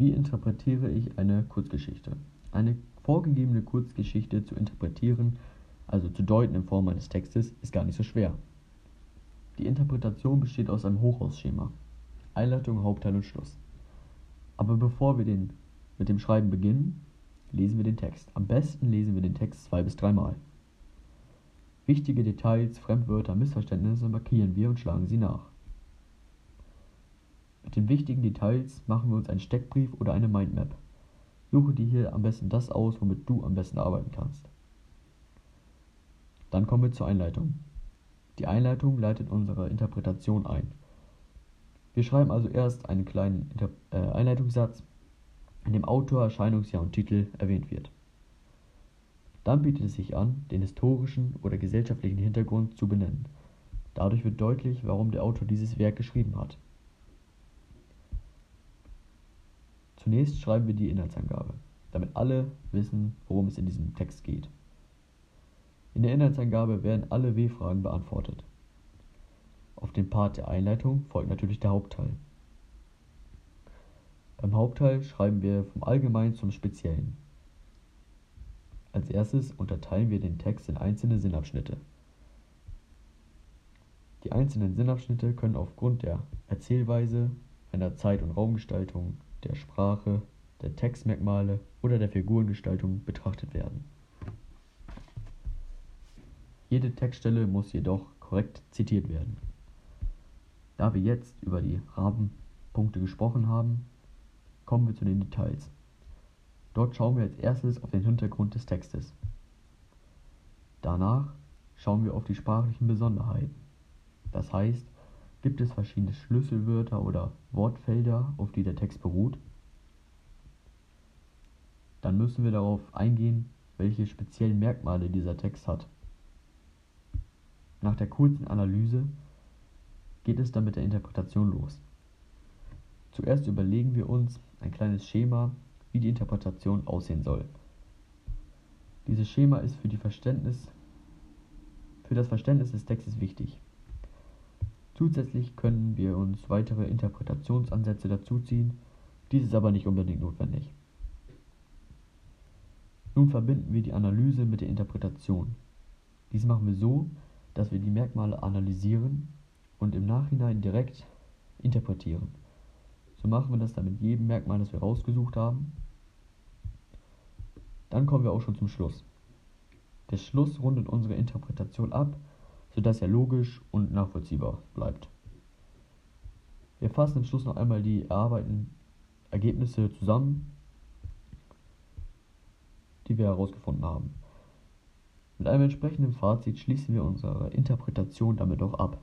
Wie interpretiere ich eine Kurzgeschichte? Eine vorgegebene Kurzgeschichte zu interpretieren, also zu deuten in Form eines Textes, ist gar nicht so schwer. Die Interpretation besteht aus einem Hochhausschema. Einleitung, Hauptteil und Schluss. Aber bevor wir den, mit dem Schreiben beginnen, lesen wir den Text. Am besten lesen wir den Text zwei bis dreimal. Wichtige Details, Fremdwörter, Missverständnisse markieren wir und schlagen sie nach. Mit den wichtigen Details machen wir uns einen Steckbrief oder eine Mindmap. Suche dir hier am besten das aus, womit du am besten arbeiten kannst. Dann kommen wir zur Einleitung. Die Einleitung leitet unsere Interpretation ein. Wir schreiben also erst einen kleinen Inter äh, Einleitungssatz, in dem Autor, Erscheinungsjahr und Titel erwähnt wird. Dann bietet es sich an, den historischen oder gesellschaftlichen Hintergrund zu benennen. Dadurch wird deutlich, warum der Autor dieses Werk geschrieben hat. Zunächst schreiben wir die Inhaltsangabe, damit alle wissen, worum es in diesem Text geht. In der Inhaltsangabe werden alle W-Fragen beantwortet. Auf den Part der Einleitung folgt natürlich der Hauptteil. Beim Hauptteil schreiben wir vom Allgemeinen zum Speziellen. Als erstes unterteilen wir den Text in einzelne Sinnabschnitte. Die einzelnen Sinnabschnitte können aufgrund der Erzählweise, einer Zeit- und Raumgestaltung, der Sprache, der Textmerkmale oder der Figurengestaltung betrachtet werden. Jede Textstelle muss jedoch korrekt zitiert werden. Da wir jetzt über die Rahmenpunkte gesprochen haben, kommen wir zu den Details. Dort schauen wir als erstes auf den Hintergrund des Textes. Danach schauen wir auf die sprachlichen Besonderheiten. Das heißt, gibt es verschiedene Schlüsselwörter oder Wortfelder, auf die der Text beruht? Dann müssen wir darauf eingehen, welche speziellen Merkmale dieser Text hat. Nach der kurzen Analyse geht es dann mit der Interpretation los. Zuerst überlegen wir uns ein kleines Schema, wie die Interpretation aussehen soll. Dieses Schema ist für, Verständnis, für das Verständnis des Textes wichtig. Zusätzlich können wir uns weitere Interpretationsansätze dazuziehen, dies ist aber nicht unbedingt notwendig. Nun verbinden wir die Analyse mit der Interpretation. Dies machen wir so, dass wir die Merkmale analysieren und im Nachhinein direkt interpretieren. So machen wir das dann mit jedem Merkmal, das wir rausgesucht haben. Dann kommen wir auch schon zum Schluss. Der Schluss rundet unsere Interpretation ab, sodass er logisch und nachvollziehbar bleibt. Wir fassen im Schluss noch einmal die erarbeiteten Ergebnisse zusammen, die wir herausgefunden haben. Mit einem entsprechenden Fazit schließen wir unsere Interpretation damit auch ab.